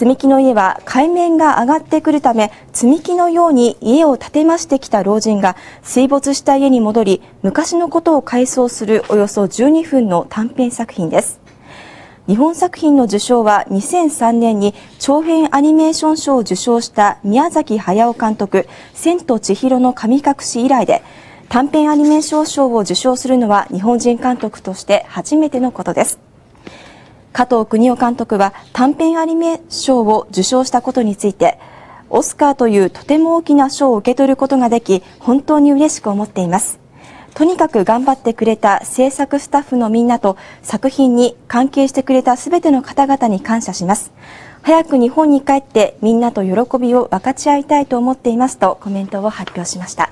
積み木の家は海面が上がってくるため積み木のように家を建てましてきた老人が水没した家に戻り昔のことを回想するおよそ12分の短編作品です。日本作品の受賞は2003年に長編アニメーション賞を受賞した宮崎駿監督千と千尋の神隠し以来で短編アニメーション賞を受賞するのは日本人監督として初めてのことです。加藤邦夫監督は短編アニメ賞を受賞したことについてオスカーというとても大きな賞を受け取ることができ本当に嬉しく思っています。とにかく頑張ってくれた制作スタッフのみんなと作品に関係してくれたすべての方々に感謝します。早く日本に帰ってみんなと喜びを分かち合いたいと思っていますとコメントを発表しました。